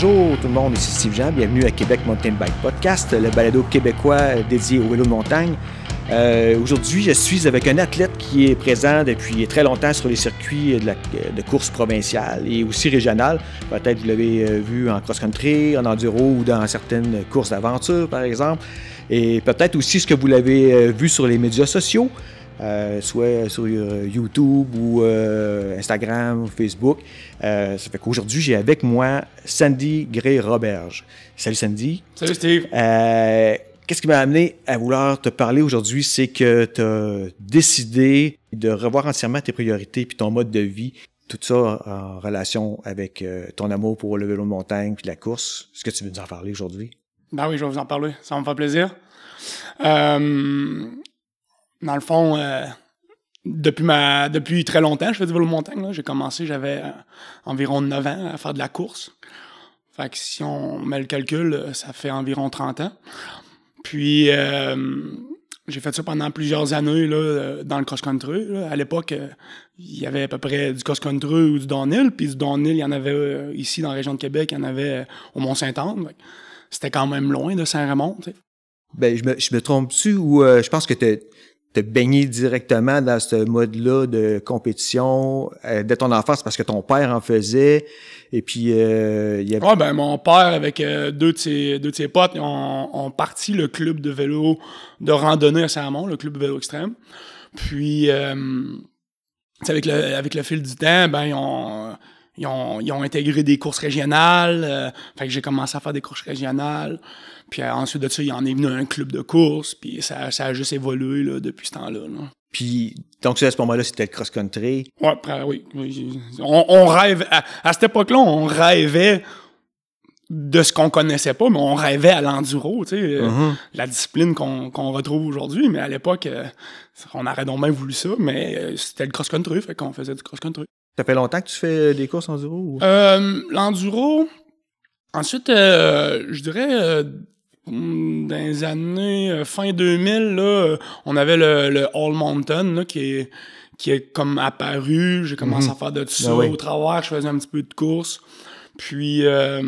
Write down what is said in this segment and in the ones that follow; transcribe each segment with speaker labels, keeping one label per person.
Speaker 1: bonjour tout le monde, ici Steve Jean, bienvenue à Québec Mountain Bike Podcast, le balado québécois dédié au vélo de montagne. Euh, Aujourd'hui, je suis avec un athlète qui est présent depuis très longtemps sur les circuits de, course provinciale et aussi régionale. Peut-être vous l'avez euh, vu en cross-country, en enduro ou dans certaines courses d'aventure, par exemple. Et peut-être aussi ce que vous l'avez euh, vu sur les médias sociaux. Euh, soit sur euh, YouTube ou euh, Instagram ou Facebook. Euh, ça fait qu'aujourd'hui, j'ai avec moi Sandy Gray-Roberge. Salut Sandy.
Speaker 2: Salut Steve.
Speaker 1: Euh, Qu'est-ce qui m'a amené à vouloir te parler aujourd'hui, c'est que tu as décidé de revoir entièrement tes priorités puis ton mode de vie, tout ça en relation avec euh, ton amour pour le vélo de montagne puis la course. Est-ce que tu veux nous en parler aujourd'hui?
Speaker 2: Ben oui, je vais vous en parler. Ça va me faire plaisir. Euh, dans le fond, euh, depuis ma depuis très longtemps, je fais du vélo montagne. J'ai commencé, j'avais euh, environ 9 ans à faire de la course. Fait que si on met le calcul, euh, ça fait environ 30 ans. Puis j'ai fait ça pendant plusieurs années là, dans le cross-country. À l'époque, il y avait à peu près du cross-country ou du downhill. Puis du downhill, il y en avait ici dans la région de Québec, il y en avait au Mont-Saint-Anne. C'était quand même loin de sais.
Speaker 1: Ben, je me, je me trompe-tu ou je pense que tu as baigné directement dans ce mode-là de compétition euh, dès ton enfance parce que ton père en faisait et puis euh, il y avait...
Speaker 2: Ouais, ben mon père avec euh, deux, de ses, deux de ses potes ont, ont parti le club de vélo de randonnée à Saint-Ramon, le club de vélo extrême. Puis euh, avec le avec le fil du temps, ben ils ont ils ont, ils ont intégré des courses régionales. euh, fait que j'ai commencé à faire des courses régionales. Puis euh, ensuite de ça, il en est venu un club de course. Puis ça, ça a juste évolué là, depuis ce temps-là. là.
Speaker 1: Puis donc à ce moment-là, c'était le cross-country?
Speaker 2: Ouais, après, oui. oui. On, on rêve, à, à cette époque-là, on rêvait de ce qu'on connaissait pas, mais on rêvait à l'enduro, tu sais, euh,
Speaker 1: Mhm.
Speaker 2: la discipline qu'on retrouve aujourd'hui. Mais à l'époque, euh, on aurait donc bien voulu ça, mais euh, c'était le cross-country, fait qu'on faisait du cross-country.
Speaker 1: Ça fait longtemps que tu fais des courses enduro ou...
Speaker 2: Euh, l'enduro, ensuite, euh, je dirais, dans les années euh, fin 2000, là, euh, on avait le, le All Mountain, là, qui est, qui est comme apparu. J'ai commencé
Speaker 1: Mhm.
Speaker 2: à faire de tout ça
Speaker 1: Ah oui.
Speaker 2: au travers. Je faisais un petit peu de course. Puis, euh,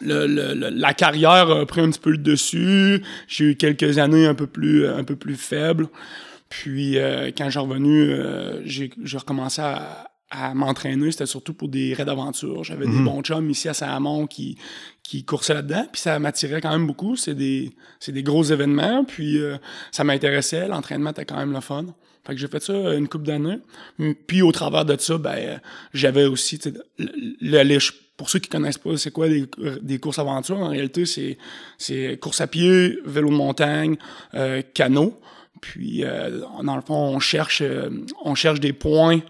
Speaker 2: le, le- le- la carrière a pris un petit peu le dessus. J'ai eu quelques années un peu plus, un peu plus faibles. Puis euh, quand j'ai revenu, euh, j'ai j'ai recommencé à, à m'entraîner. C'était surtout pour des raids d'aventure. J'avais des
Speaker 1: Mhm.
Speaker 2: bons chums ici à Saint-Amand qui, qui coursaient là-dedans. Puis ça m'attirait quand même beaucoup. C'est des, c'est des gros événements. Puis euh, ça m'intéressait. L'entraînement était quand même le fun. Fait que j'ai fait ça une couple d'années. Puis au travers de ça, ben euh, j'avais aussi le, le- pour ceux qui connaissent pas c'est quoi des, des courses aventure en réalité c'est c'est course à pied, vélo de montagne, euh, canot. Puis euh, dans le fond on cherche euh, on cherche des points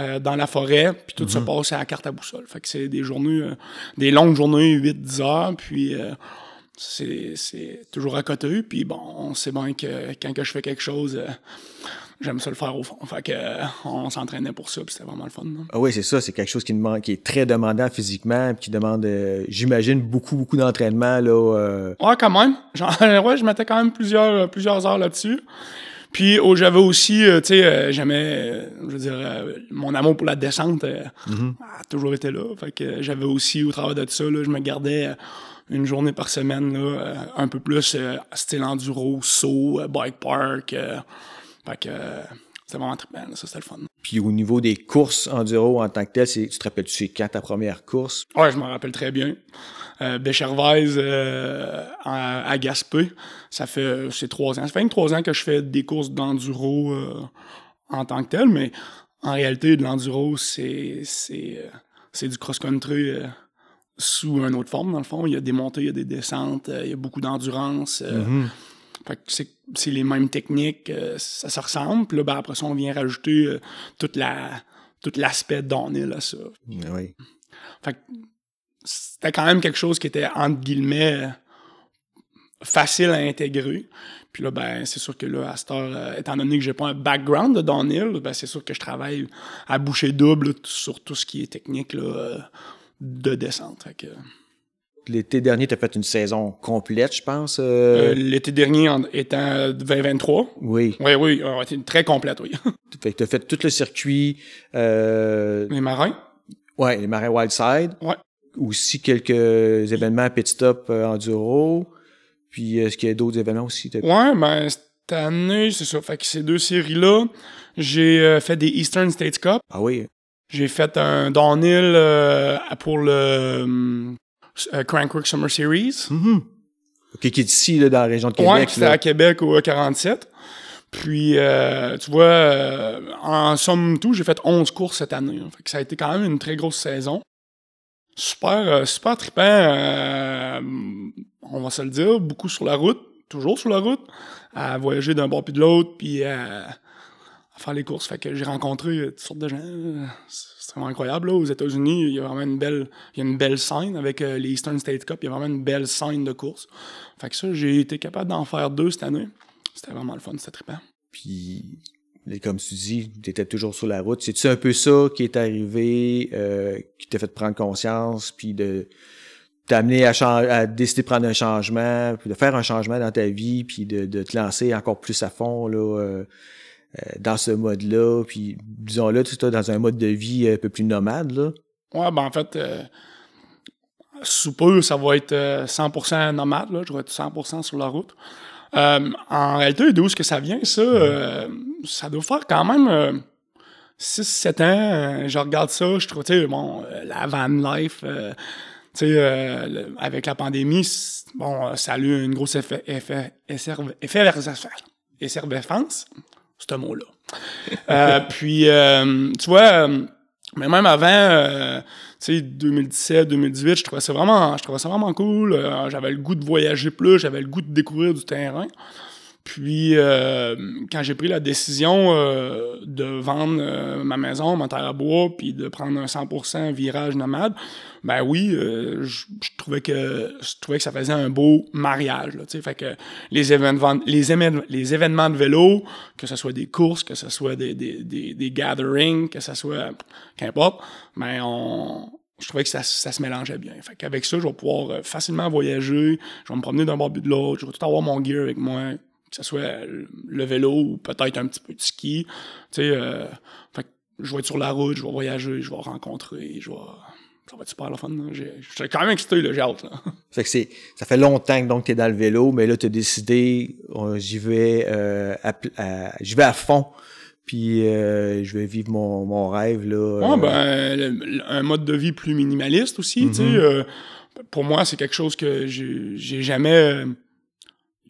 Speaker 2: euh, dans la forêt, puis tout se passe à la carte à boussole. Fait que c'est des journées, euh, des longues journées, 8-10 heures, puis euh, c'est c'est toujours à côté. Puis bon, on sait bien que quand que je fais quelque chose, euh, j'aime ça le faire au fond. Fait que euh, on s'entraînait pour ça, puis c'était vraiment le fun. là.
Speaker 1: Ah oui, c'est ça, c'est quelque chose qui demande, qui est très demandant physiquement, puis qui demande, j'imagine, beaucoup, beaucoup d'entraînement là. euh,
Speaker 2: Ouais, quand même. Genre, ouais, je mettais quand même plusieurs, plusieurs heures là-dessus. Puis oh, j'avais aussi, euh, tu sais, euh, j'aimais, euh, je veux dire, euh, mon amour pour la descente euh, a toujours été là. Fait que j'avais aussi, au travers de ça, là, je me gardais une journée par semaine, là, un peu plus style enduro, saut, bike park. fait que c'était vraiment trippant, là, ça c'était le fun.
Speaker 1: Puis au niveau des courses enduro en tant que tel, c'est, tu te rappelles-tu c'est quand ta première course?
Speaker 2: Ouais, je m'en rappelle très bien. Euh, Béchervaise euh, à, à Gaspé, ça fait c'est trois ans. Ça fait que trois ans que je fais des courses d'enduro euh, en tant que tel, mais en réalité, de l'enduro, c'est c'est euh, c'est du cross-country sous une autre forme, dans le fond. Il y a des montées, il y a des descentes, il y a beaucoup d'endurance. que c'est, c'est les mêmes techniques, euh, ça se ressemble. Puis là, ben, après ça, on vient rajouter euh, toute la, tout l'aspect downhill à ça.
Speaker 1: Oui.
Speaker 2: Fait que c'était quand même quelque chose qui était, entre guillemets, euh, facile à intégrer. Puis là, ben, c'est sûr que là, à cette heure, euh, étant donné que j'ai pas un background de downhill, ben, c'est sûr que je travaille à boucher double là, sur tout ce qui est technique là, de descente. Fait que,
Speaker 1: L'été dernier, tu as fait une saison complète, je pense.
Speaker 2: euh,
Speaker 1: euh,
Speaker 2: L'été dernier, en étant 2023,
Speaker 1: oui.
Speaker 2: oui, oui, était très complète, oui.
Speaker 1: Fait que tu as fait tout le circuit. Euh,
Speaker 2: Les marins,
Speaker 1: ouais, les marais Wildside.
Speaker 2: Ouais.
Speaker 1: aussi quelques événements pit stop enduro. Puis est-ce qu'il y a d'autres événements aussi?
Speaker 2: Ouais, ben cette année, c'est ça. Fait que ces deux séries-là, j'ai fait des Eastern States Cup.
Speaker 1: Ah oui.
Speaker 2: J'ai fait un downhill pour le Crankwork Summer Series.
Speaker 1: Mm-hmm. Qui est ici, là, dans la région de Québec.
Speaker 2: Ouais, c'était à Québec au 47. Puis, euh, tu vois, euh, en somme tout, j'ai fait 11 courses cette année. Fait que ça a été quand même une très grosse saison. Super, euh, super trippant, on va se le dire, beaucoup sur la route, toujours sur la route, à voyager d'un bord puis de l'autre, puis à faire les courses. Fait que j'ai rencontré toutes sortes de gens. C'est vraiment incroyable. Là. Aux États-Unis, il y a vraiment une belle, il y a une belle scène avec les Eastern State Cup. Il y a vraiment une belle scène de course. Fait que ça, j'ai été capable d'en faire deux cette année. C'était vraiment le fun, c'était trippant.
Speaker 1: Puis, comme tu dis, tu étais toujours sur la route. C'est-tu un peu ça qui est arrivé, euh, qui t'a fait prendre conscience, puis de t'amener à, à, décider de prendre un changement, puis de faire un changement dans ta vie, puis de, te lancer encore plus à fond là, euh, euh? Dans ce mode-là, puis disons-là, tu es dans un mode de vie un peu plus nomade. Là.
Speaker 2: Ouais, ben en fait, euh, sous peu, ça va être 100% euh, nomade, là, je vais être 100% sur la route. Euh, en réalité, d'où est-ce que ça vient, ça? Euh, ça doit faire quand même 6-7 ans. je regarde ça, je trouve, tu sais, bon, la van life, tu sais, avec la pandémie, bon, ça a eu une grosse effet, effet, effervescence, ce mot-là. puis, tu vois, mais même avant, tu sais, 2017, 2018, je trouvais ça vraiment, je trouvais ça vraiment cool. Euh, j'avais le goût de voyager plus, j'avais le goût de découvrir du terrain. Puis, euh, quand j'ai pris la décision euh, de vendre ma maison, ma terre à bois, puis de prendre un 100% virage nomade, ben oui, je, trouvais que je trouvais que ça faisait un beau mariage. Là, fait que les événements, les, événements de vélo, que ce soit des courses, que ce soit des, des, des, gatherings, que ce soit qu'importe, ben on, je trouvais que ça, ça, se mélangeait bien. Fait qu'avec ça, je vais pouvoir facilement voyager, je vais me promener d'un bord but de l'autre, je vais tout avoir mon gear avec moi, que ce soit le vélo ou peut-être un petit peu de ski. Tu sais, euh, fait que je vais être sur la route, je vais voyager, je vais rencontrer, je vais ça va être super le fun. Je suis quand même excité, j'ai hâte. Là.
Speaker 1: Fait que c'est, ça fait longtemps que tu es dans le vélo, mais là, tu as décidé, j'y vais, euh, à, vais à fond, puis euh, je vais vivre mon, mon rêve. Là,
Speaker 2: ouais, ben, un mode de vie plus minimaliste aussi. tu sais, mm-hmm. euh, pour moi, c'est quelque chose que j'ai jamais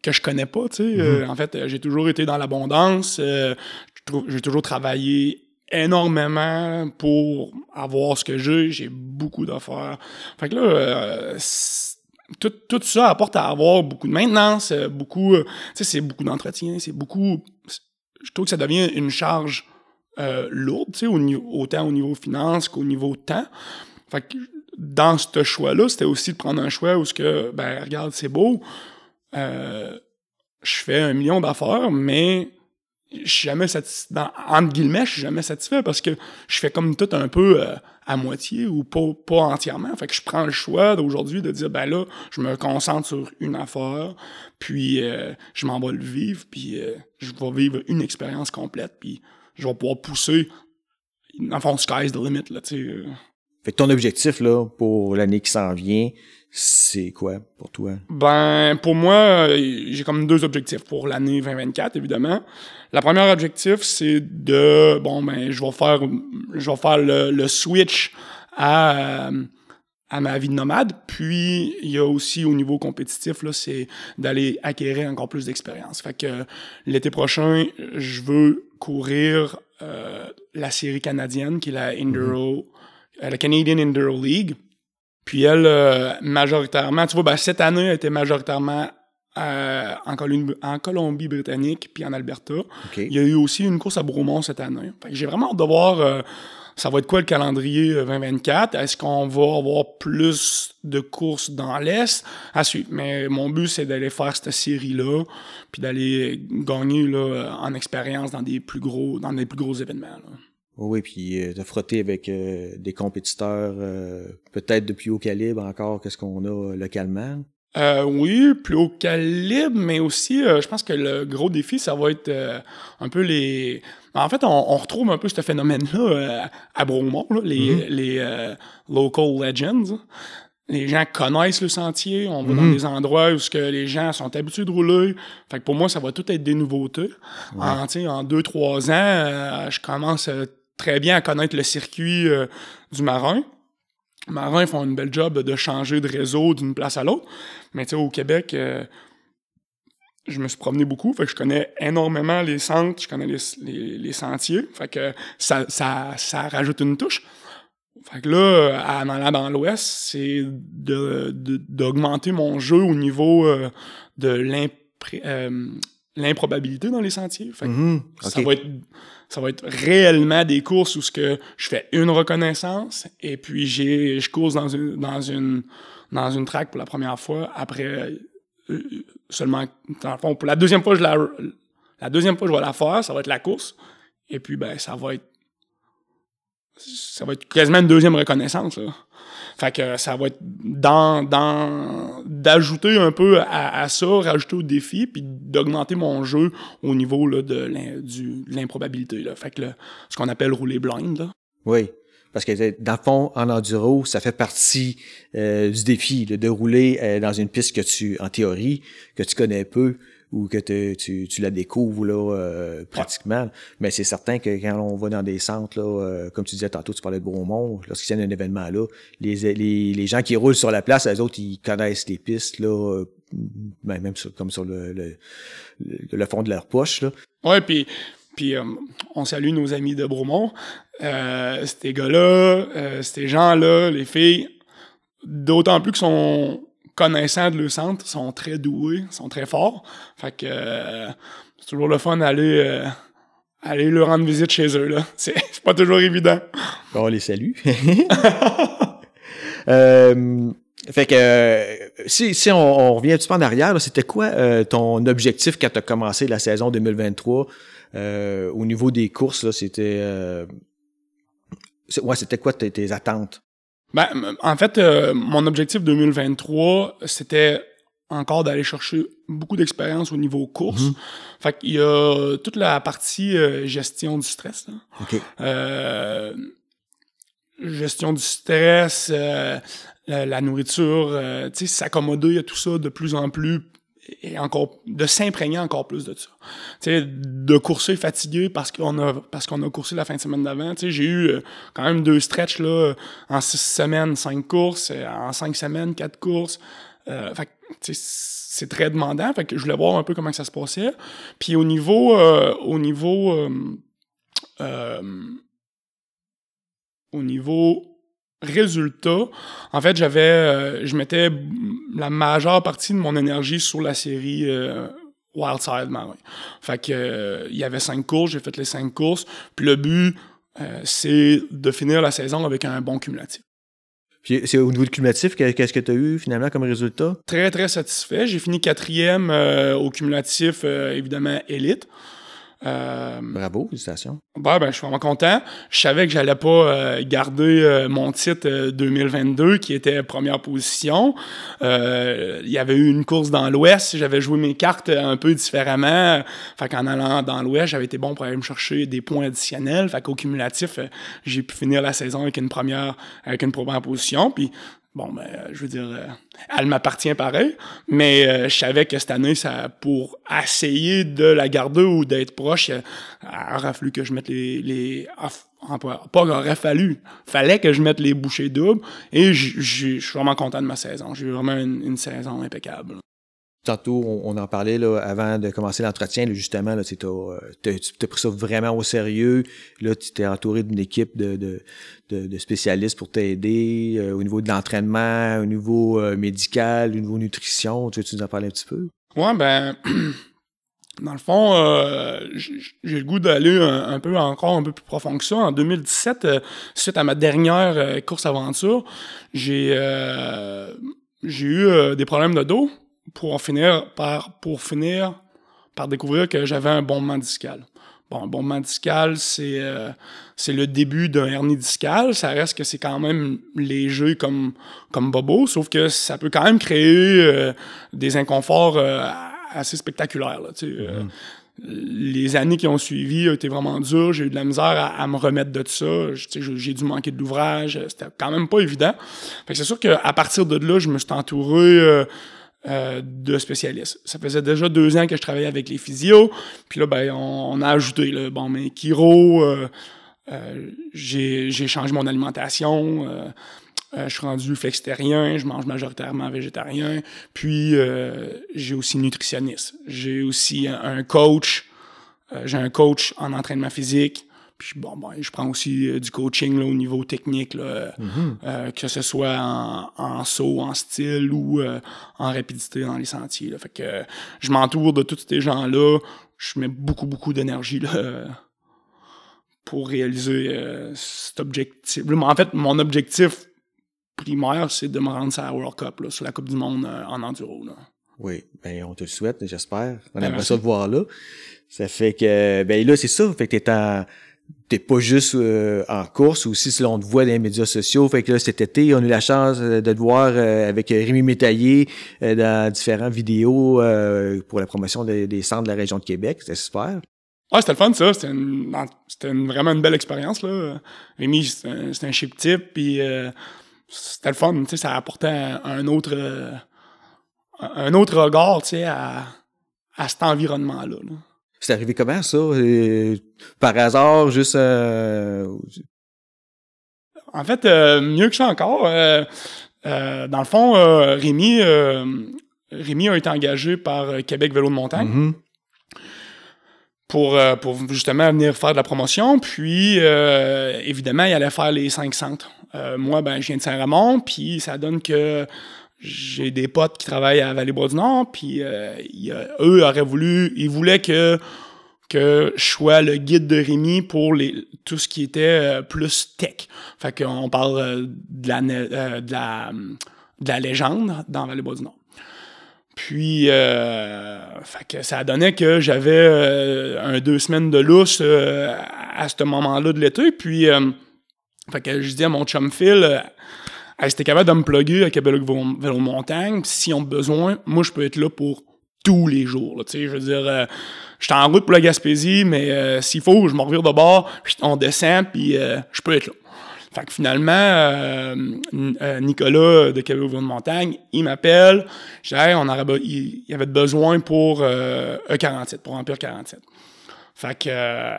Speaker 2: que je connais pas, tu sais. Mm-hmm. en fait, j'ai toujours été dans l'abondance. j'ai toujours travaillé énormément pour avoir ce que j'ai. J'ai beaucoup d'affaires. Fait que là, euh, tout, tout, ça apporte à avoir beaucoup de maintenance, euh, beaucoup, euh, tu sais, c'est beaucoup d'entretien, c'est beaucoup. Je trouve que ça devient une charge lourde, tu sais, au autant au niveau finance qu'au niveau temps. Fait que dans ce choix-là, c'était aussi de prendre un choix où ce que, ben, regarde, c'est beau. Je fais un million d'affaires, mais je suis jamais satisfait. Entre guillemets, je suis jamais satisfait parce que je fais comme tout un peu euh, à moitié ou pas, pas entièrement. Fait que je prends le choix d'aujourd'hui de dire ben là, je me concentre sur une affaire, puis euh, je m'en vais le vivre, puis euh, je vais vivre une expérience complète, puis je vais pouvoir pousser. En fond, sky's the limit, là, tu sais.
Speaker 1: Fait que ton objectif, là, pour l'année qui s'en vient, c'est quoi pour toi?
Speaker 2: Ben, pour moi, j'ai comme deux objectifs pour l'année 2024, évidemment. Le premier objectif, c'est de, bon, ben, je vais faire, je vais faire le, switch à, à ma vie de nomade. Puis, il y a aussi au niveau compétitif, là, c'est d'aller acquérir encore plus d'expérience. Fait que l'été prochain, je veux courir euh, la série canadienne, qui est la Enduro, mm-hmm. euh, la Canadian Enduro League. Puis elle, euh, majoritairement, tu vois, ben, cette année, elle était majoritairement euh, en, en, Colombie-Britannique puis en Alberta. Il y a eu aussi une course à Bromont cette année. J'ai vraiment hâte de voir euh, ça va être quoi le calendrier 2024. Est-ce qu'on va avoir plus de courses dans l'Est? À suivre. Mais mon but, c'est d'aller faire cette série-là puis d'aller gagner là, en expérience dans des plus gros, dans des plus gros événements.
Speaker 1: Oui, puis euh, de frotter avec euh, des compétiteurs euh, peut-être de plus haut calibre encore que ce qu'on a localement.
Speaker 2: Euh, oui, plus haut calibre, mais aussi, euh, je pense que le gros défi, ça va être euh, un peu les... En fait, on, retrouve un peu ce phénomène-là à Bromont, les, mm-hmm. les local legends. Les gens connaissent le sentier, on va dans mm-hmm. des endroits où que les gens sont habitués de rouler. Fait que pour moi, ça va tout être des nouveautés. En, en deux, trois ans, je commence très bien à connaître le circuit du marin marins font une belle job de changer de réseau d'une place à l'autre. Mais tu sais, au Québec, euh, je me suis promené beaucoup, fait que je connais énormément les centres, je connais les, sentiers, fait que ça, ça, rajoute une touche. Fait que là, en allant dans l'Ouest, c'est d'augmenter mon jeu au niveau euh, de euh, l'improbabilité dans les sentiers. Fait que mm-hmm. ça va être ça va être réellement des courses où ce que je fais une reconnaissance et puis j'ai je course dans une dans une dans une track pour la première fois après euh, seulement dans le fond pour la deuxième fois je la la deuxième fois je vais la faire ça va être la course et puis ben ça va être ça va être quasiment une deuxième reconnaissance là. Fait que ça va être dans, d'ajouter un peu à, ça, rajouter au défi, puis d'augmenter mon jeu au niveau là, de l'improbabilité. Fait que ce qu'on appelle rouler blind. Là.
Speaker 1: Oui. Parce que dans le fond, en enduro, ça fait partie euh, du défi de rouler euh, dans une piste que tu, en théorie, que tu connais peu, ou que tu, tu la découvres là, euh, pratiquement. Mais c'est certain que quand on va dans des centres, là, euh, comme tu disais tantôt, tu parlais de Bromont, lorsqu'il y a un événement là, les, les, les gens qui roulent sur la place, les autres, ils connaissent les pistes, là, euh, ben, même comme sur le, le, le, fond de leur poche. Là.
Speaker 2: Ouais, puis puis on salue nos amis de Bromont. Euh, ces gars-là, ces gens-là, les filles, d'autant plus qu'ils sont connaissants de le centre, sont très doués, sont très forts. Fait que euh, c'est toujours le fun d'aller euh, aller leur rendre visite chez eux. là. C'est pas toujours évident.
Speaker 1: Bon, on les salue. euh, fait que si, si on, revient un petit peu en arrière, c'était quoi euh, ton objectif quand tu as commencé la saison 2023 au niveau des courses? C'était ouais, c'était quoi tes attentes?
Speaker 2: Ben, en fait, euh, mon objectif 2023, c'était encore d'aller chercher beaucoup d'expérience au niveau course. Mhm. Fait qu'il y a toute la partie euh, gestion du stress. Euh, gestion du stress, la, nourriture, tu sais, s'accommoder à tout ça de plus en plus et encore de s'imprégner encore plus de ça. Tu sais, de courser fatigué parce qu'on a parce qu'on a coursé la fin de semaine d'avant. Tu sais, j'ai eu euh, quand même deux stretches là en six semaines, cinq courses, euh, en cinq semaines, quatre courses. Euh, fait tu sais, c'est très demandant. Fait que je voulais voir un peu comment ça se passait. Puis au niveau euh, au niveau au niveau Résultat, en fait, j'avais, euh, je mettais la majeure partie de mon énergie sur la série euh, Wildside Marin. Fait que euh, il y avait cinq courses, j'ai fait les cinq courses. Puis le but, c'est de finir la saison avec un bon cumulatif.
Speaker 1: Puis c'est au niveau du cumulatif, qu'est-ce que tu as eu finalement comme résultat?
Speaker 2: Très, très satisfait. J'ai fini quatrième au cumulatif, évidemment, élite.
Speaker 1: Euh, Bravo, félicitations.
Speaker 2: Ben, ben, je suis vraiment content. Je savais que j'allais pas euh, garder euh, mon titre 2022 qui était première position. Il y avait eu une course dans l'Ouest. J'avais joué mes cartes un peu différemment. Fait qu'en allant dans l'Ouest, j'avais été bon pour aller me chercher des points additionnels. Fait qu'au cumulatif, j'ai pu finir la saison avec une première, avec une première position. Puis bon, ben, euh, je veux dire, euh, elle m'appartient pareil, mais euh, je savais que cette année, ça, pour essayer de la garder ou d'être proche, il aurait fallu que je mette les, les pas aurait fallu, fallait que je mette les bouchées doubles, et je suis vraiment content de ma saison. J'ai eu vraiment une saison impeccable.
Speaker 1: Tantôt, on, en parlait là, avant de commencer l'entretien, justement, là, tu as, pris ça vraiment au sérieux. Là, tu t'es entouré d'une équipe de, spécialistes pour t'aider euh, au niveau de l'entraînement, au niveau euh, médical, au niveau nutrition. Tu veux-tu nous en parler un petit peu?
Speaker 2: Ouais, ben, dans le fond, euh, j'ai le goût d'aller un, peu encore un peu plus profond que ça. En 2017, suite à ma dernière course aventure, j'ai eu des problèmes de dos pour finir par, pour finir par découvrir que j'avais un bombement discal. Bon, un bombement discal, c'est euh, c'est le début d'un hernie discale. Ça reste que c'est quand même léger comme, comme bobo, sauf que ça peut quand même créer euh, des inconforts euh, assez spectaculaires. Là, mm-hmm. les années qui ont suivi ont été vraiment dures. J'ai eu de la misère à, me remettre de ça. J'ai dû manquer de l'ouvrage. C'était quand même pas évident. c'est sûr qu'à partir de là, je me suis entouré euh, de spécialistes. Ça faisait déjà deux ans que je travaillais avec les physios. Puis là, ben, on, a ajouté, le bon, mais Kiro, euh, euh, j'ai changé mon alimentation. je suis rendu flexitérien, je mange majoritairement végétarien. Puis, j'ai aussi nutritionniste. J'ai aussi un coach. j'ai un coach en entraînement physique. Puis bon, ben, je prends aussi euh, du coaching là, au niveau technique, là, mm-hmm. euh, que ce soit en, en, saut, en style ou euh, en rapidité dans les sentiers. Là. Fait que je m'entoure de tous ces gens-là. Je mets beaucoup, beaucoup d'énergie là, pour réaliser cet objectif. en fait, mon objectif primaire, c'est de me rendre sur la World Cup, là, sur la Coupe du Monde en enduro. Là.
Speaker 1: Oui, ben on te le souhaite, j'espère. On ben, aimerait ça de voir là. Ça fait que ben là, c'est ça, fait que t'es en t'es pas juste euh, en course aussi si on te voit dans les médias sociaux fait que là cet été on a eu la chance euh, de te voir euh, avec Rémi Métaillé dans différentes vidéos pour la promotion des, centres de la région de Québec c'était super
Speaker 2: Ouais, c'était le fun, ça. C'était, c'était vraiment une belle expérience, là. Rémi, c'était un, un chip type, puis c'était le fun, tu sais, ça apportait un, autre, un autre regard, tu sais, à, à cet environnement-là. là.
Speaker 1: C'est arrivé comment ça? par hasard, juste... Euh,
Speaker 2: en fait, euh, mieux que ça encore, euh, dans le fond, Rémi, Rémi a été engagé par Québec Vélo de montagne. Mm-hmm. Pour, pour justement venir faire de la promotion. Puis, évidemment, il allait faire les cinq centres. moi, ben, je viens de Saint-Ramon, puis ça donne que j'ai des potes qui travaillent à Vallée-Bois-du-Nord, puis euh, eux auraient voulu, ils voulaient que que je sois le guide de Rémi pour les, tout ce qui était euh, plus tech. Fait qu'on parle euh, de, la, de, la, de la légende dans Vallée-Bois-du-Nord. Puis, fait que ça donnait que j'avais un deux semaines de lousse à ce moment-là de l'été. Puis, fait que je dis à mon chum Phil, hey, si capable de me plugger à Québec Vélo Montagne, si on a besoin, moi, je peux être là pour tous les jours. je veux dire, euh, je suis en route pour la Gaspésie, mais euh, s'il faut, je me revire de bord, on descend, puis euh, je peux être là. Fait que finalement, Nicolas de Québec Vélo Montagne, il m'appelle, je dis, on aurait, il, y avait besoin pour E47, e pour Empire 47. Fait que, euh,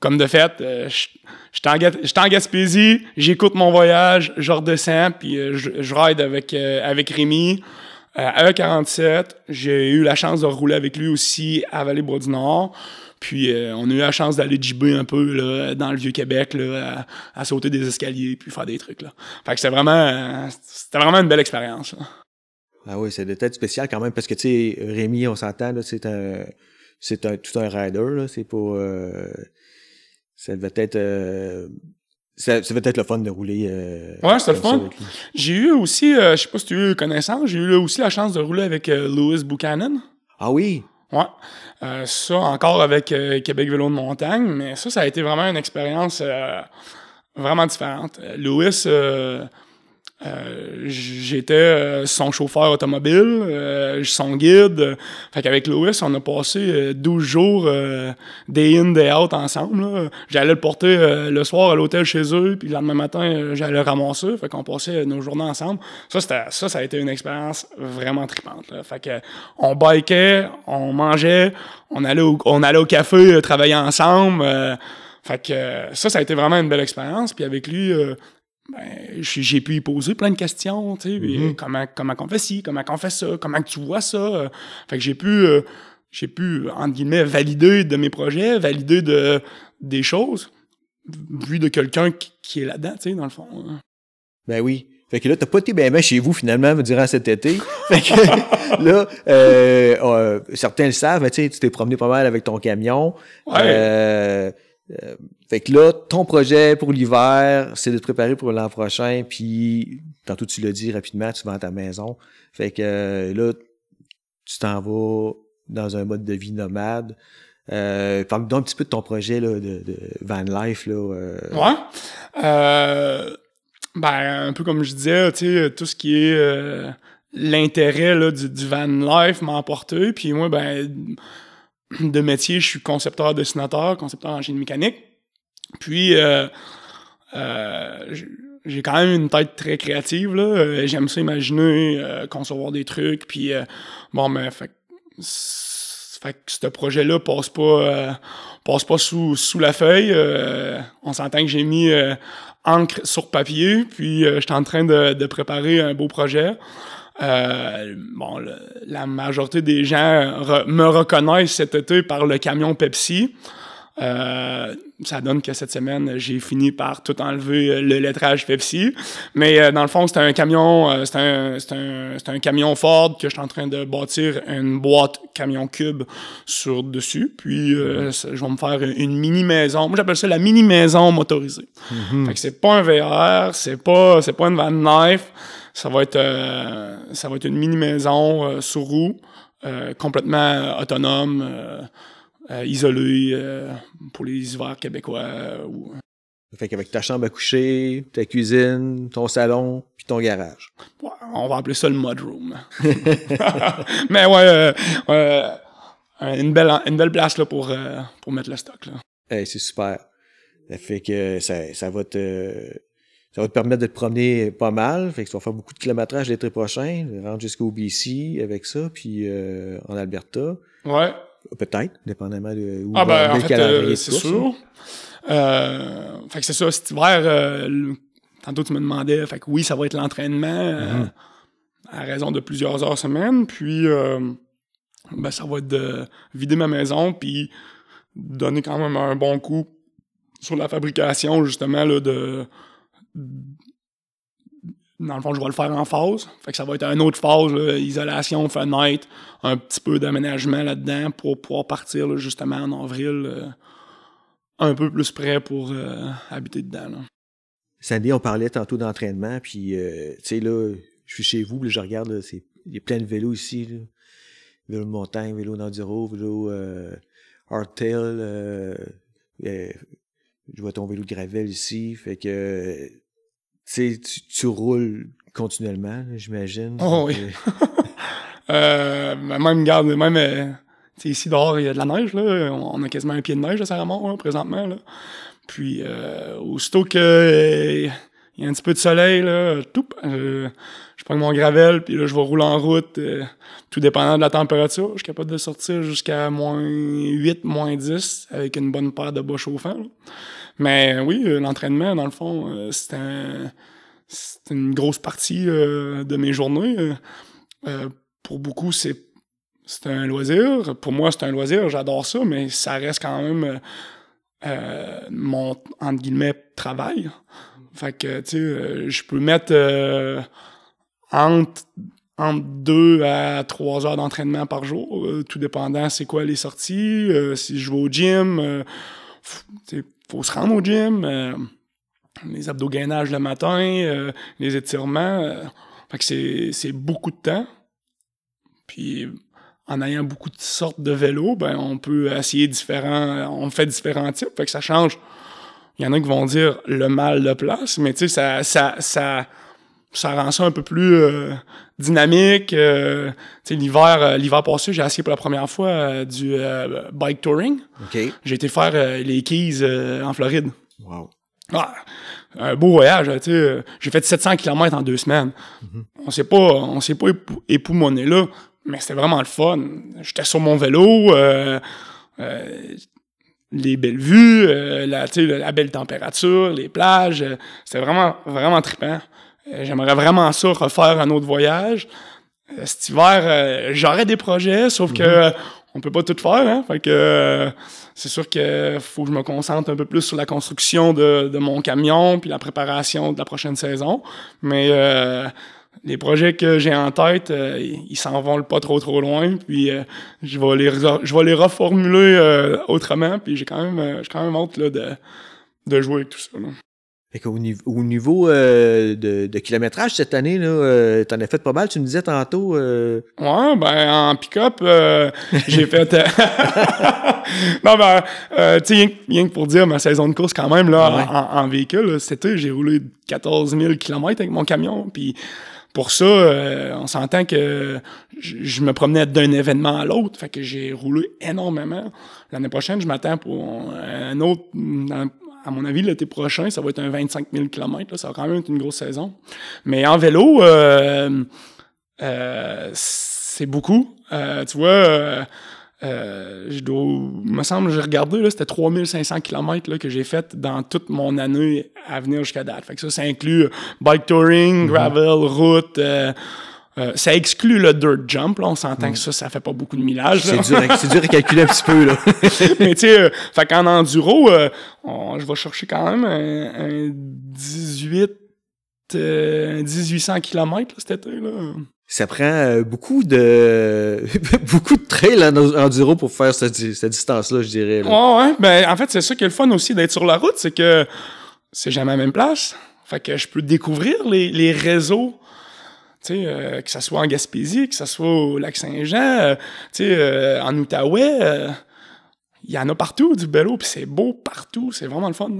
Speaker 2: comme de fait, euh, je suis en, Gaspésie, j'écoute mon voyage, je redescends, puis euh, je, ride avec, avec Rémi à E47. J'ai eu la chance de rouler avec lui aussi à Vallée-Bois-du-Nord. Puis on a eu la chance d'aller jibber un peu là, dans le Vieux-Québec, là, à, sauter des escaliers, puis faire des trucs. Là. Fait que c'était vraiment, c'était vraiment une belle expérience.
Speaker 1: Ah oui, c'est peut-être spécial quand même, parce que, tu sais, Rémi, on s'entend, c'est un c'est un, tout un rider, là. C'est pas. Euh, ça devait être. Euh, ça, ça devait être le fun de rouler. Euh,
Speaker 2: ouais, c'était le fun. J'ai eu aussi, euh, je sais pas si tu as eu connaissance, j'ai eu aussi la chance de rouler avec Louis Buchanan.
Speaker 1: Ah oui?
Speaker 2: Ouais. ça, encore avec Québec Vélo de montagne, mais ça, ça a été vraiment une expérience vraiment différente. Louis, euh, j'étais euh, son chauffeur automobile, euh, son guide. Fait qu'avec Louis, on a passé 12 jours day in, day out ensemble. J'allais le porter le soir à l'hôtel chez eux, puis le lendemain matin, j'allais le ramasser. Fait qu'on passait nos journées ensemble. Ça, ça, ça a été une expérience vraiment tripante. Fait que on bikait, on mangeait, on allait au, on allait au café travailler ensemble. fait que ça, ça a été vraiment une belle expérience. Puis avec lui, ben, j'ai pu y poser plein de questions, tu sais, mm-hmm. comment, comment on fait ci, comment on fait ça, comment tu vois ça. Fait que j'ai pu, euh, j'ai pu, entre guillemets, valider de mes projets, valider de, des choses, vu de quelqu'un qui, est là-dedans, tu sais, dans le fond. Hein.
Speaker 1: Ben oui. Fait que là, t'as pas été bien, chez vous, finalement, durant cet été. fait que là, euh, euh, certains le savent, mais tu t'es promené pas mal avec ton camion. Ouais. Euh, fait que là, ton projet pour l'hiver, c'est de te préparer pour l'an prochain, puis tantôt tu l'as dit rapidement, tu vends ta maison. Fait que euh, là, tu t'en vas dans un mode de vie nomade. Euh, Parle-nous un petit peu de ton projet là, de, van life. Là, euh.
Speaker 2: Ouais. Euh, ben, un peu comme je disais, tu sais, tout ce qui est l'intérêt du, du van life m'a apporté. Puis moi, ben, de métier, je suis concepteur, dessinateur, concepteur en génie mécanique. Puis, euh, euh, j'ai quand même une tête très créative, là. Euh, J'aime ça imaginer, euh, concevoir des trucs. Puis, euh, bon, mais, fait, que- fait que ce projet-là passe pas, euh, passe pas sous, sous la feuille. On s'entend que j'ai mis encre sur papier, puis j'étais en train de, de préparer un beau projet. Euh, bon, la majorité des gens me reconnaissent cet été par le camion Pepsi. Euh, ça donne que cette semaine, j'ai fini par tout enlever euh, le lettrage Pepsi. Mais euh, dans le fond, c'était un camion, euh, c'était un, un, un camion Ford que je suis en train de bâtir une boîte camion cube sur dessus. Puis euh, ça- je vais me faire une mini maison. Moi, j'appelle ça la mini maison motorisée. Fait que c'est pas un VR, c'est pas, c'est pas une van life. Ça va être, euh, ça va être une mini maison sur roue, euh, complètement autonome. Euh, euh, isolé euh, pour les hivers québécois. euh, ou-
Speaker 1: Fait qu'avec ta chambre à coucher, ta cuisine, ton salon, puis ton garage.
Speaker 2: Ouais, on va appeler ça le mudroom. Mais ouais, euh, euh, une, belle, une belle place là, pour, euh, pour mettre le stock. Là.
Speaker 1: Hey, c'est super. Ça fait que ça, ça va te ça va te permettre de te promener pas mal. Fait que tu vas faire beaucoup de kilométrage l'été prochain, rendre jusqu'au BC avec ça, puis euh, en Alberta.
Speaker 2: Ouais.
Speaker 1: Peut-être, dépendamment de où
Speaker 2: Ah ben, en fait, euh, c'est sûr. Euh, fait que c'est ça, cet hiver, euh, le- tantôt tu me demandais, fait que oui, ça va être l'entraînement euh,
Speaker 1: Mhm.
Speaker 2: à raison de plusieurs heures semaine, puis ben, ça va être de vider ma maison, puis donner quand même un bon coup sur la fabrication, justement, là, de... Dans le fond, je vais le faire en phase. Fait que ça va être une autre phase, isolation, fenêtre, un petit peu d'aménagement là-dedans pour pouvoir partir justement en avril euh, un peu plus prêt pour euh, habiter dedans.
Speaker 1: Sandy, on parlait tantôt d'entraînement, puis euh, tu sais là, je suis chez vous, puis je regarde, il y a plein de vélos ici, là. vélo de montagne, vélo d'enduro, vélo hardtail, je vois ton vélo de gravel ici, fait que tu tu, roules continuellement, j'imagine.
Speaker 2: Oh oui. Euh, ben, même, garde, même euh, ici dehors, il y a de la neige, là. On a quasiment un pied de neige à Saramon, là, présentement. Là. Puis, euh, aussitôt que euh, il y a un petit peu de soleil, là, toup, euh, prends mon gravel, puis là, je vais rouler en route, euh, tout dépendant de la température. Je suis capable de sortir jusqu'à moins 8, moins 10, avec une bonne paire de bas chauffants. là. Mais oui, euh, l'entraînement, dans le fond, euh, c'est un, une grosse partie euh, de mes journées. Pour beaucoup, c'est c'est un loisir. Pour moi, c'est un loisir. J'adore ça, mais ça reste quand même euh, mon, entre guillemets, travail. Fait que, tu sais, je peux mettre euh, entre, entre deux à trois heures d'entraînement par jour, euh, tout dépendant c'est quoi les sorties, euh, si je vais au gym, euh, sais, faut se rendre au gym, les abdos gainage le matin, les étirements. fait que c'est, beaucoup de temps. Puis en ayant beaucoup de sortes de vélos, ben on peut essayer différents. On fait différents types. Fait que ça change. Il y en a qui vont dire le mal de place, mais tu sais, ça, ça, ça rend ça un peu plus euh, dynamique. euh, l'hiver, euh, l'hiver passé, j'ai essayé pour la première fois du bike touring. J'ai été faire les Keys en Floride.
Speaker 1: Wow.
Speaker 2: Ah, un beau voyage, J'ai fait 700 km en deux semaines. On s'est pas, on s'est pas épou- là, mais c'était vraiment le fun. J'étais sur mon vélo, les belles vues, la, la belle température, les plages. c'était vraiment, vraiment trippant. Euh, J'aimerais vraiment ça refaire un autre voyage. Euh, cet hiver, euh, j'aurais des projets, sauf que euh, on peut pas tout faire, hein. Fait que euh, c'est sûr que faut que je me concentre un peu plus sur la construction de, de mon camion puis la préparation de la prochaine saison. Mais euh, les projets que j'ai en tête, euh, ils s'en vont pas trop trop loin. Puis euh, je vais les je vais les reformuler euh, autrement. Puis j'ai quand même j'ai quand même hâte là, de, de jouer avec tout ça. là.
Speaker 1: Au, niveau, au niveau euh, de, de, kilométrage cette année, là, euh, t'en as fait pas mal, tu me disais tantôt. Euh...
Speaker 2: Ouais, ben en pick-up, euh, j'ai fait. non, ben, tu sais, rien que pour dire ma saison de course quand même, là, en, véhicule, c'était, j'ai roulé 14 000 km avec mon camion, puis pour ça, on s'entend que je me promenais d'un événement à l'autre, fait que j'ai roulé énormément. L'année prochaine, je m'attends pour un autre, à mon avis, l'été prochain, ça va être un 25 000 km. ça va quand même être une grosse saison. Mais en vélo, euh, euh, c'est beaucoup. Euh, tu vois, je dois, me semble, j'ai regardé, c'était 3500 km là, que j'ai fait dans toute mon année à venir jusqu'à date. Fait que ça, ça inclut bike touring, mm-hmm. gravel, route. Euh, ça exclut le dirt jump, là. On s'entend que ça, ça fait pas beaucoup de millage.
Speaker 1: C'est dur, dur, à calculer un petit peu, là.
Speaker 2: Mais tu sais, euh, fait qu'en enduro, euh, je vais chercher quand même un, 18, 1800 km, cet été, là.
Speaker 1: Ça prend beaucoup de beaucoup de trail en enduro pour faire cette, distance-là, je dirais. Là.
Speaker 2: Ouais, ouais. Ben, en fait, c'est ça qui est le fun aussi d'être sur la route, c'est que c'est jamais à la même place. Fait que je peux découvrir les, les réseaux euh, que ce soit en Gaspésie, que ce soit au lac Saint-Jean, euh, euh, en Outaouais, il y en a partout du vélo, puis c'est beau partout, c'est vraiment le fun.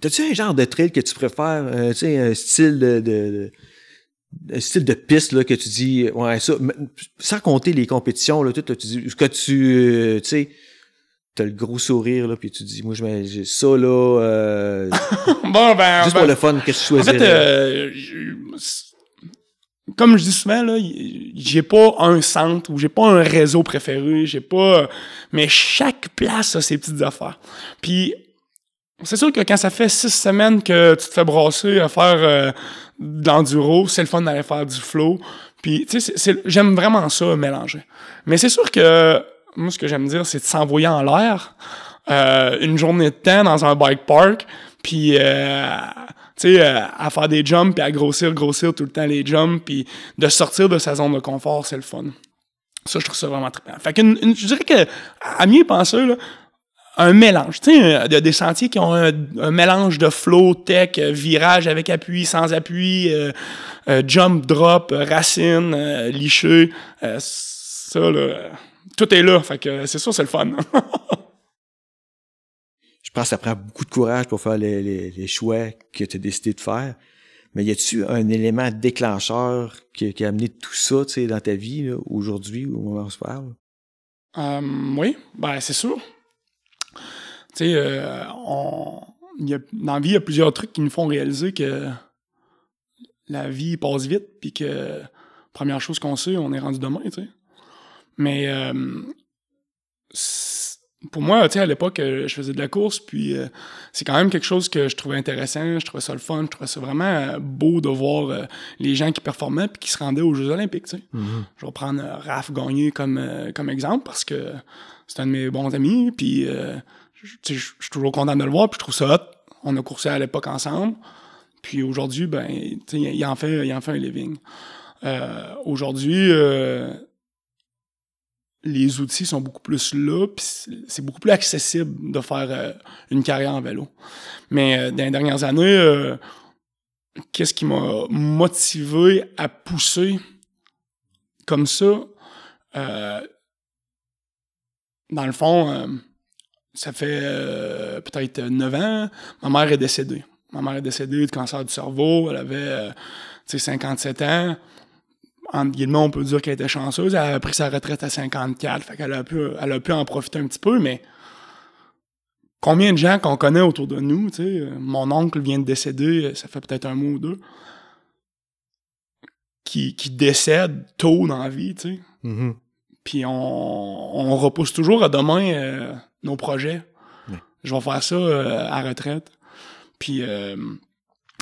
Speaker 1: T'as-tu un genre de trail que tu préfères, tu sais, un style de, un style de piste là, que tu dis, ouais, ça, sans compter les compétitions, là, tout, tu dis, que tu, tu sais, t'as le gros sourire, là, puis tu dis, moi, j'ai ça, là,
Speaker 2: bon, ben,
Speaker 1: juste
Speaker 2: pour
Speaker 1: ben, le fun, qu'est-ce que tu
Speaker 2: choisirais? En fait, comme je dis souvent, là, j'ai pas un centre ou j'ai pas un réseau préféré, j'ai pas. Mais chaque place a ses petites affaires. Puis c'est sûr que quand ça fait six semaines que tu te fais brasser à faire euh, de l'enduro, c'est le fun d'aller faire du flow. Puis tu sais, j'aime vraiment ça mélanger. Mais c'est sûr que moi, ce que j'aime dire, c'est de s'envoyer en l'air euh, une journée de temps dans un bike park, puis euh, tu sais, euh, à faire des jumps, puis à grossir, grossir tout le temps les jumps, puis de sortir de sa zone de confort, c'est le fun. Ça, je trouve ça vraiment très bien. Fait que je dirais que, à mieux penser, là, un mélange. Tu sais, a des sentiers qui ont un, mélange de flow, tech, euh, virage avec appui, sans appui, euh, jump, drop, racine, liché. ça, là, tout est là. Fait que c'est ça, c'est le fun.
Speaker 1: pense ça prend beaucoup de courage pour faire les, choix que tu as décidé de faire. Mais y a-tu un élément déclencheur qui, a amené tout ça dans ta vie aujourd'hui, au moment où on se parle?
Speaker 2: Euh, oui, ben c'est sûr. Tu sais, euh, dans la vie, il y a plusieurs trucs qui nous font réaliser que la vie passe vite, puis que première chose qu'on sait, on est rendu demain. Mais euh, pour moi, tu sais, à l'époque, euh, je faisais de la course, puis euh, c'est quand même quelque chose que je trouvais intéressant, je trouvais ça le fun, je trouvais ça vraiment euh, beau de voir les gens qui performaient puis qui se rendaient aux Jeux olympiques, tu sais. Mm-hmm. Je vais prendre Raph Gagné comme, comme exemple parce que c'est un de mes bons amis, puis je suis toujours content de le voir, puis je trouve ça hot. On a coursé à l'époque ensemble, puis aujourd'hui, ben, tu sais, il en fait, il en fait un living. aujourd'hui, les outils sont beaucoup plus là, c'est beaucoup plus accessible de faire euh, une carrière en vélo. Mais euh, dans les dernières années, euh, qu'est-ce qui m'a motivé à pousser comme ça? dans le fond, ça fait peut-être 9 ans, ma mère est décédée. Ma mère est décédée de cancer du cerveau, elle avait 57 ans entre guillemets, on peut dire qu'elle était chanceuse. Elle a pris sa retraite à 54, fait qu'elle a pu, elle a pu en profiter un petit peu, mais combien de gens qu'on connaît autour de nous, tu sais, mon oncle vient de décéder, ça fait peut-être un mois ou deux, qui, qui décèdent tôt dans la vie, tu sais. Mm-hmm. Puis on, on, repousse toujours à demain euh, nos projets. Je vais faire ça euh, à retraite. Puis euh,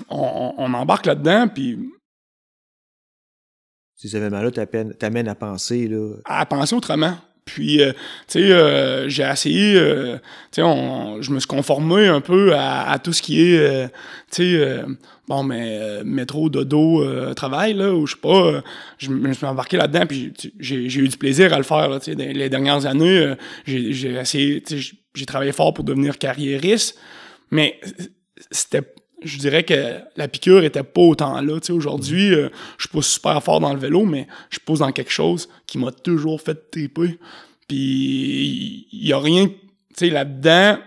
Speaker 2: on, on, embarque là-dedans, puis
Speaker 1: ces événements-là t'amènent à penser. Là.
Speaker 2: À penser autrement. Puis, euh, tu sais, euh, j'ai essayé, euh, tu sais, je me suis conformé un peu à, tout ce qui est, tu sais, bon, mais métro, dodo, travail, là, ou je sais pas, je me suis embarqué là-dedans, puis j'ai eu du plaisir à le faire, tu sais, les dernières années, j'ai essayé, tu sais, j'ai travaillé fort pour devenir carriériste, mais c'était je dirais que la piqûre était pas autant là. Tu sais, aujourd'hui, euh, je pousse super fort dans le vélo, mais je pousse dans quelque chose qui m'a toujours fait triper. Puis il y, a rien, tu sais, là-dedans,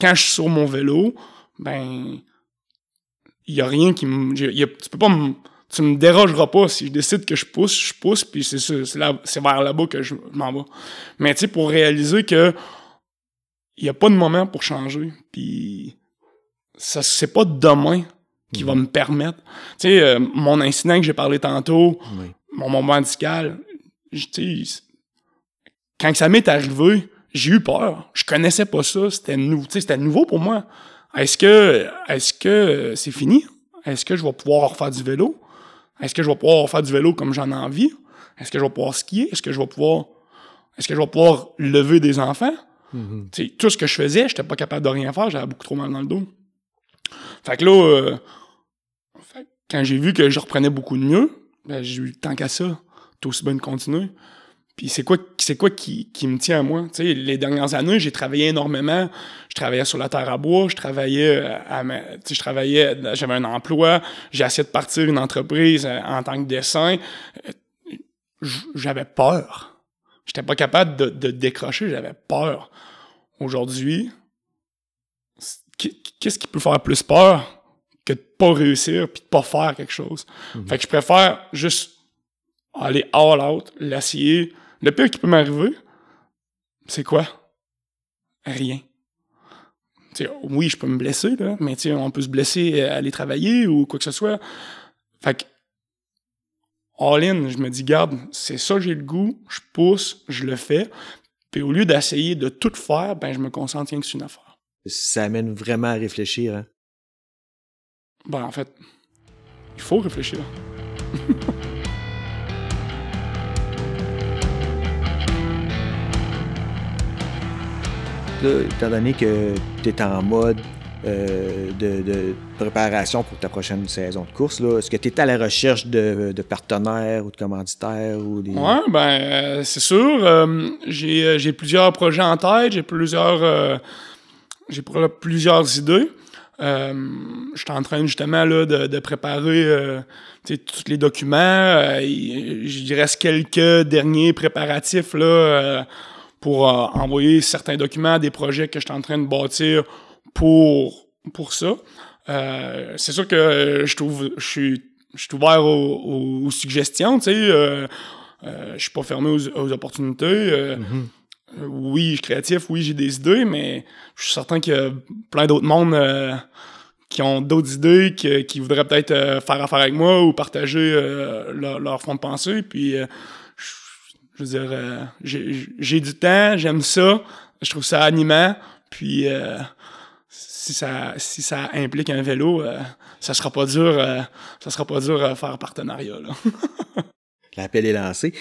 Speaker 2: quand je suis sur mon vélo, ben, il y a rien qui me, tu peux pas me, tu me dérogeras pas si je décide que je pousse, je pousse, puis c'est c'est vers là-bas que je m'en vais. Mais tu sais, pour réaliser que il y a pas de moment pour changer, puis ça c'est pas demain qui va me permettre. Tu sais, euh, mon incident que j'ai parlé tantôt, mon moment sais, quand ça m'est arrivé, j'ai eu peur. Je connaissais pas ça, c'était nouveau, c'était nouveau pour moi. Est-ce que est-ce que c'est fini? Est-ce que je vais pouvoir refaire du vélo? Est-ce que je vais pouvoir refaire du vélo comme j'en ai envie? Est-ce que je vais pouvoir skier? Est-ce que je vais pouvoir est-ce que je vais pouvoir lever des enfants? Mm-hmm. tout ce que je faisais, j'étais pas capable de rien faire, j'avais beaucoup trop mal dans le dos. Fait que là, euh, quand j'ai vu que je reprenais beaucoup de mieux, ben, j'ai eu tant qu'à ça, tout aussi bien de continuer. Puis c'est quoi, c'est quoi qui, qui, me tient à moi? Tu sais, les dernières années, j'ai travaillé énormément. Je travaillais sur la terre à bois, je travaillais, euh, à, je travaillais, j'avais un emploi, j'ai essayé de partir une entreprise euh, en tant que dessin. J'avais peur. J'étais pas capable de, de décrocher, j'avais peur. Aujourd'hui, qu'est-ce qui peut faire plus peur que de pas réussir puis de pas faire quelque chose? Mhm. Fait que je préfère juste aller all out, l'essayer. Le pire qui peut m'arriver, c'est quoi? Rien. oui, je peux me blesser, là, mais on peut se blesser à aller travailler ou quoi que ce soit. Fait que, all in, je me dis, garde, c'est ça j'ai le goût, je pousse, je le fais. Puis au lieu d'essayer de tout faire, ben je me concentre rien que sur une affaire
Speaker 1: ça amène vraiment à réfléchir. Hein?
Speaker 2: Ben, en fait, il faut réfléchir.
Speaker 1: Là, étant donné que tu es en mode euh, de, préparation pour ta prochaine saison de course, est-ce que tu es à la recherche de, partenaires ou de commanditaires? Ou des...
Speaker 2: Ouais, ben, euh, c'est sûr. Euh, j'ai plusieurs projets en tête, j'ai plusieurs j'ai plusieurs idées. Euh, je suis en train justement là, de, préparer euh, tous les documents. Euh, il, reste quelques derniers préparatifs là, euh, pour euh, envoyer certains documents des projets que je suis en train de bâtir pour, pour ça. c'est sûr que je suis ouvert aux, suggestions, tu sais. Je suis pas fermé aux, opportunités. Mm-hmm. Oui, je suis créatif, oui, j'ai des idées, mais je suis certain qu'il y a plein d'autres mondes euh, qui ont d'autres idées, qui, voudraient peut-être euh, faire affaire avec moi ou partager leur, leur, fond de pensée. Puis, je, veux dire, j'ai du temps, j'aime ça, je trouve ça animant. Puis, si ça, si ça implique un vélo, ça sera pas dur, ça sera pas dur à faire partenariat. Là.
Speaker 1: L'appel est lancé.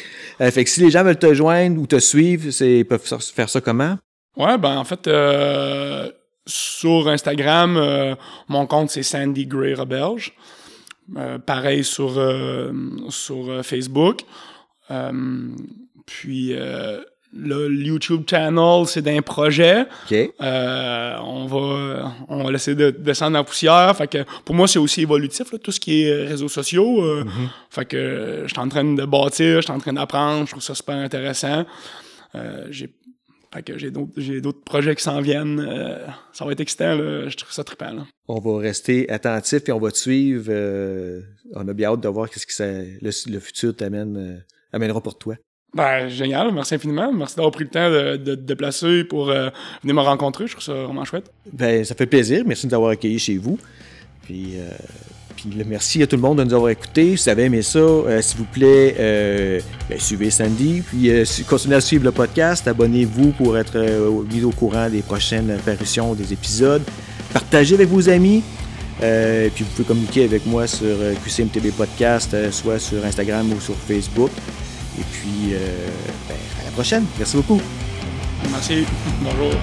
Speaker 1: Euh, fait que si les gens veulent te joindre ou te suivre, ils peuvent faire ça comment?
Speaker 2: Ouais, ben en fait, euh, sur Instagram, euh, mon compte c'est Sandy Gray Rebelge. pareil sur, sur Facebook. puis le YouTube channel, c'est d'un projet. Euh, on va on va laisser de, descendre la poussière. Fait que pour moi, c'est aussi évolutif, tout ce qui est réseaux sociaux. Euh, mm-hmm. Fait que je suis en train de bâtir, je suis en train d'apprendre, je trouve ça super intéressant. Euh, j'ai que j'ai d'autres projets qui s'en viennent. ça va être excitant, je trouve ça trippant.
Speaker 1: On va rester attentif et on va te suivre. on a bien hâte de voir qu'est-ce que le, le futur t'amène amènera pour toi.
Speaker 2: Ben, génial. Merci infiniment. Merci d'avoir pris le temps de, de, déplacer pour euh, venir me rencontrer. Je trouve ça vraiment chouette.
Speaker 1: Ben, ça fait plaisir. Merci de nous avoir accueillis chez vous. Puis, euh, puis merci à tout le monde de nous avoir écoutés. Si vous avez aimé ça, euh, s'il vous plaît, ben, suivez Sandy. Puis, continuez à suivre le podcast. Abonnez-vous pour être mis au courant des prochaines apparitions des épisodes. Partagez avec vos amis. puis vous pouvez communiquer avec moi sur QCMTB Podcast, soit sur Instagram ou sur Facebook. Et puis, euh, ben, à la prochaine. Merci beaucoup.
Speaker 2: Merci. Bonjour.